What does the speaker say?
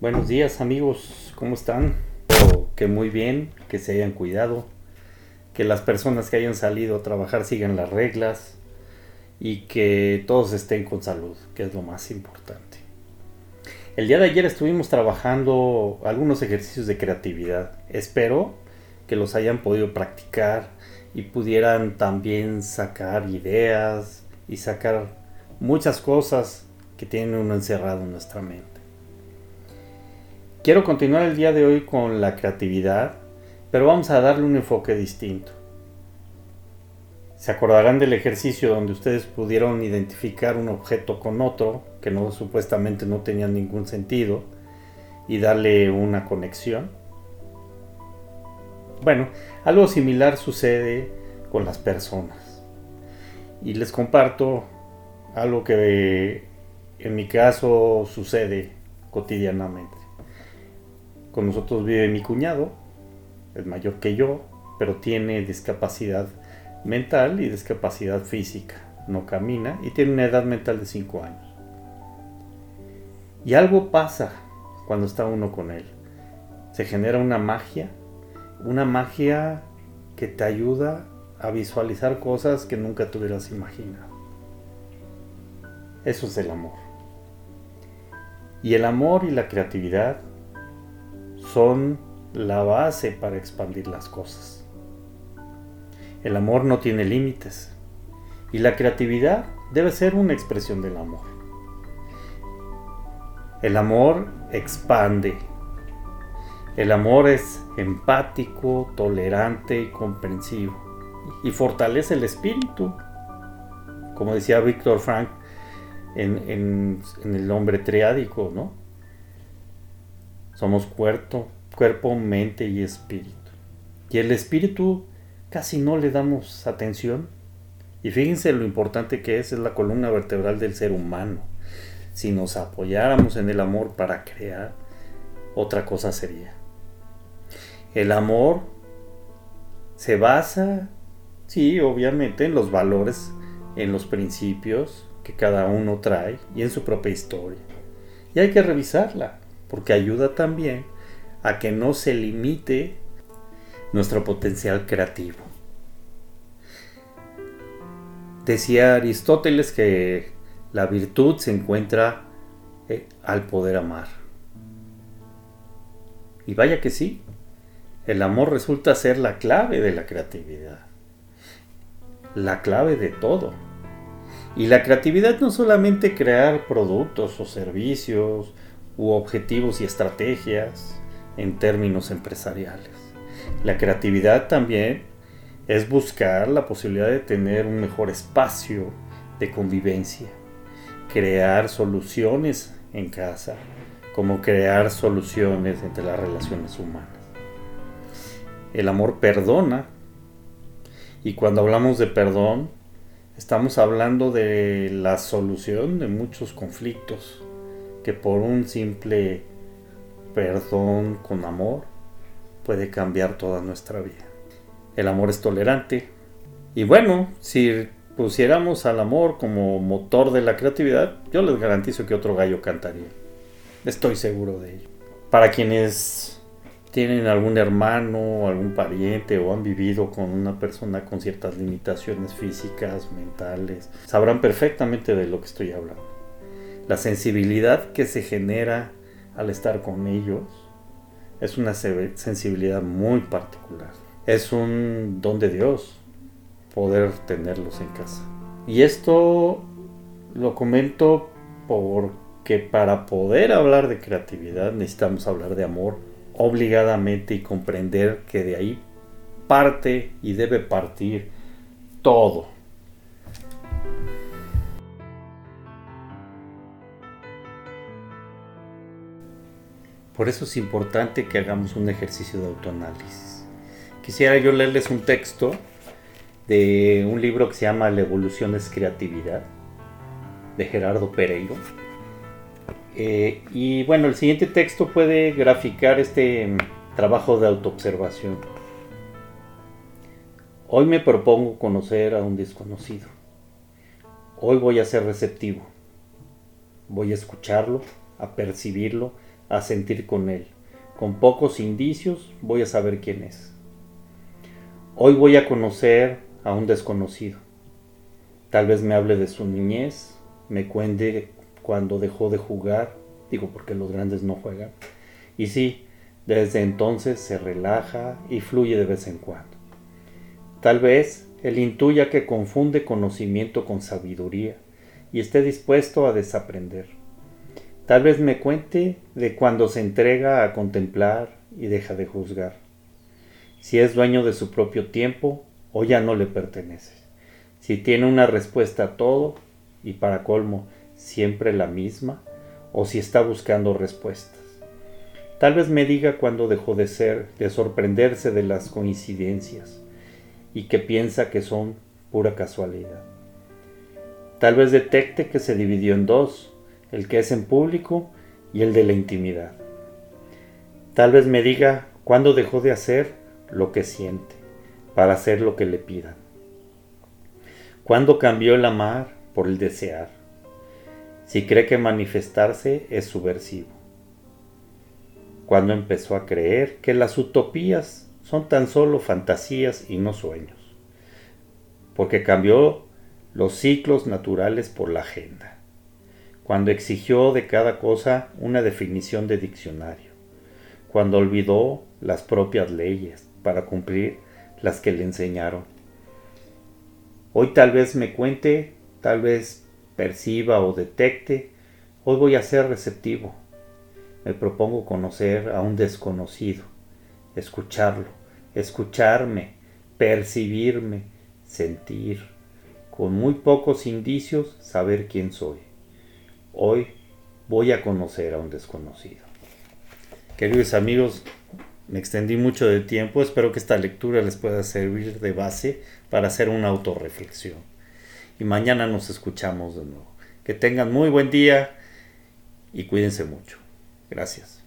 Buenos días amigos, ¿cómo están? Que muy bien, que se hayan cuidado, que las personas que hayan salido a trabajar sigan las reglas y que todos estén con salud, que es lo más importante. El día de ayer estuvimos trabajando algunos ejercicios de creatividad. Espero que los hayan podido practicar y pudieran también sacar ideas y sacar muchas cosas que tiene uno encerrado en nuestra mente. Quiero continuar el día de hoy con la creatividad, pero vamos a darle un enfoque distinto. Se acordarán del ejercicio donde ustedes pudieron identificar un objeto con otro que no supuestamente no tenía ningún sentido y darle una conexión. Bueno, algo similar sucede con las personas. Y les comparto algo que en mi caso sucede cotidianamente. Con nosotros vive mi cuñado, es mayor que yo, pero tiene discapacidad mental y discapacidad física. No camina y tiene una edad mental de 5 años. Y algo pasa cuando está uno con él. Se genera una magia, una magia que te ayuda a visualizar cosas que nunca te hubieras imaginado. Eso es el amor. Y el amor y la creatividad son la base para expandir las cosas. El amor no tiene límites y la creatividad debe ser una expresión del amor. El amor expande. El amor es empático, tolerante y comprensivo y fortalece el espíritu. Como decía Víctor Frank en, el hombre triádico, ¿no? Somos cuerpo, cuerpo, mente y espíritu. Y el espíritu casi no le damos atención. Y fíjense lo importante que es, es la columna vertebral del ser humano. Si nos apoyáramos en el amor para crear, otra cosa sería. El amor se basa, sí, obviamente, en los valores, en los principios que cada uno trae y en su propia historia. Y hay que revisarla porque ayuda también a que no se limite nuestro potencial creativo. Decía Aristóteles que la virtud se encuentra eh, al poder amar. Y vaya que sí, el amor resulta ser la clave de la creatividad, la clave de todo. Y la creatividad no solamente crear productos o servicios u objetivos y estrategias en términos empresariales. La creatividad también es buscar la posibilidad de tener un mejor espacio de convivencia, crear soluciones en casa, como crear soluciones entre las relaciones humanas. El amor perdona y cuando hablamos de perdón, estamos hablando de la solución de muchos conflictos que por un simple perdón con amor puede cambiar toda nuestra vida. El amor es tolerante. Y bueno, si pusiéramos al amor como motor de la creatividad, yo les garantizo que otro gallo cantaría. Estoy seguro de ello. Para quienes tienen algún hermano, algún pariente o han vivido con una persona con ciertas limitaciones físicas, mentales, sabrán perfectamente de lo que estoy hablando la sensibilidad que se genera al estar con ellos es una sensibilidad muy particular. Es un don de Dios poder tenerlos en casa. Y esto lo comento porque para poder hablar de creatividad necesitamos hablar de amor obligadamente y comprender que de ahí parte y debe partir todo Por eso es importante que hagamos un ejercicio de autoanálisis. Quisiera yo leerles un texto de un libro que se llama La evolución es creatividad, de Gerardo Pereiro. Eh, y bueno, el siguiente texto puede graficar este mm, trabajo de autoobservación. Hoy me propongo conocer a un desconocido. Hoy voy a ser receptivo. Voy a escucharlo, a percibirlo a sentir con él. Con pocos indicios voy a saber quién es. Hoy voy a conocer a un desconocido. Tal vez me hable de su niñez, me cuente cuando dejó de jugar, digo porque los grandes no juegan. Y sí, desde entonces se relaja y fluye de vez en cuando. Tal vez él intuya que confunde conocimiento con sabiduría y esté dispuesto a desaprender. Tal vez me cuente de cuando se entrega a contemplar y deja de juzgar. Si es dueño de su propio tiempo o ya no le pertenece. Si tiene una respuesta a todo y para colmo siempre la misma o si está buscando respuestas. Tal vez me diga cuando dejó de ser, de sorprenderse de las coincidencias y que piensa que son pura casualidad. Tal vez detecte que se dividió en dos, el que es en público y el de la intimidad. Tal vez me diga cuándo dejó de hacer lo que siente para hacer lo que le pidan. Cuándo cambió el amar por el desear. Si cree que manifestarse es subversivo. Cuando empezó a creer que las utopías son tan solo fantasías y no sueños. Porque cambió los ciclos naturales por la agenda. Cuando exigió de cada cosa una definición de diccionario. Cuando olvidó las propias leyes para cumplir las que le enseñaron. Hoy tal vez me cuente, tal vez perciba o detecte, hoy voy a ser receptivo. Me propongo conocer a un desconocido, escucharlo, escucharme, percibirme, sentir con muy pocos indicios, saber quién soy. Hoy voy a conocer a un desconocido. Queridos amigos, me extendí mucho de tiempo, espero que esta lectura les pueda servir de base para hacer una autorreflexión. Y mañana nos escuchamos de nuevo. Que tengan muy buen día y cuídense mucho. Gracias.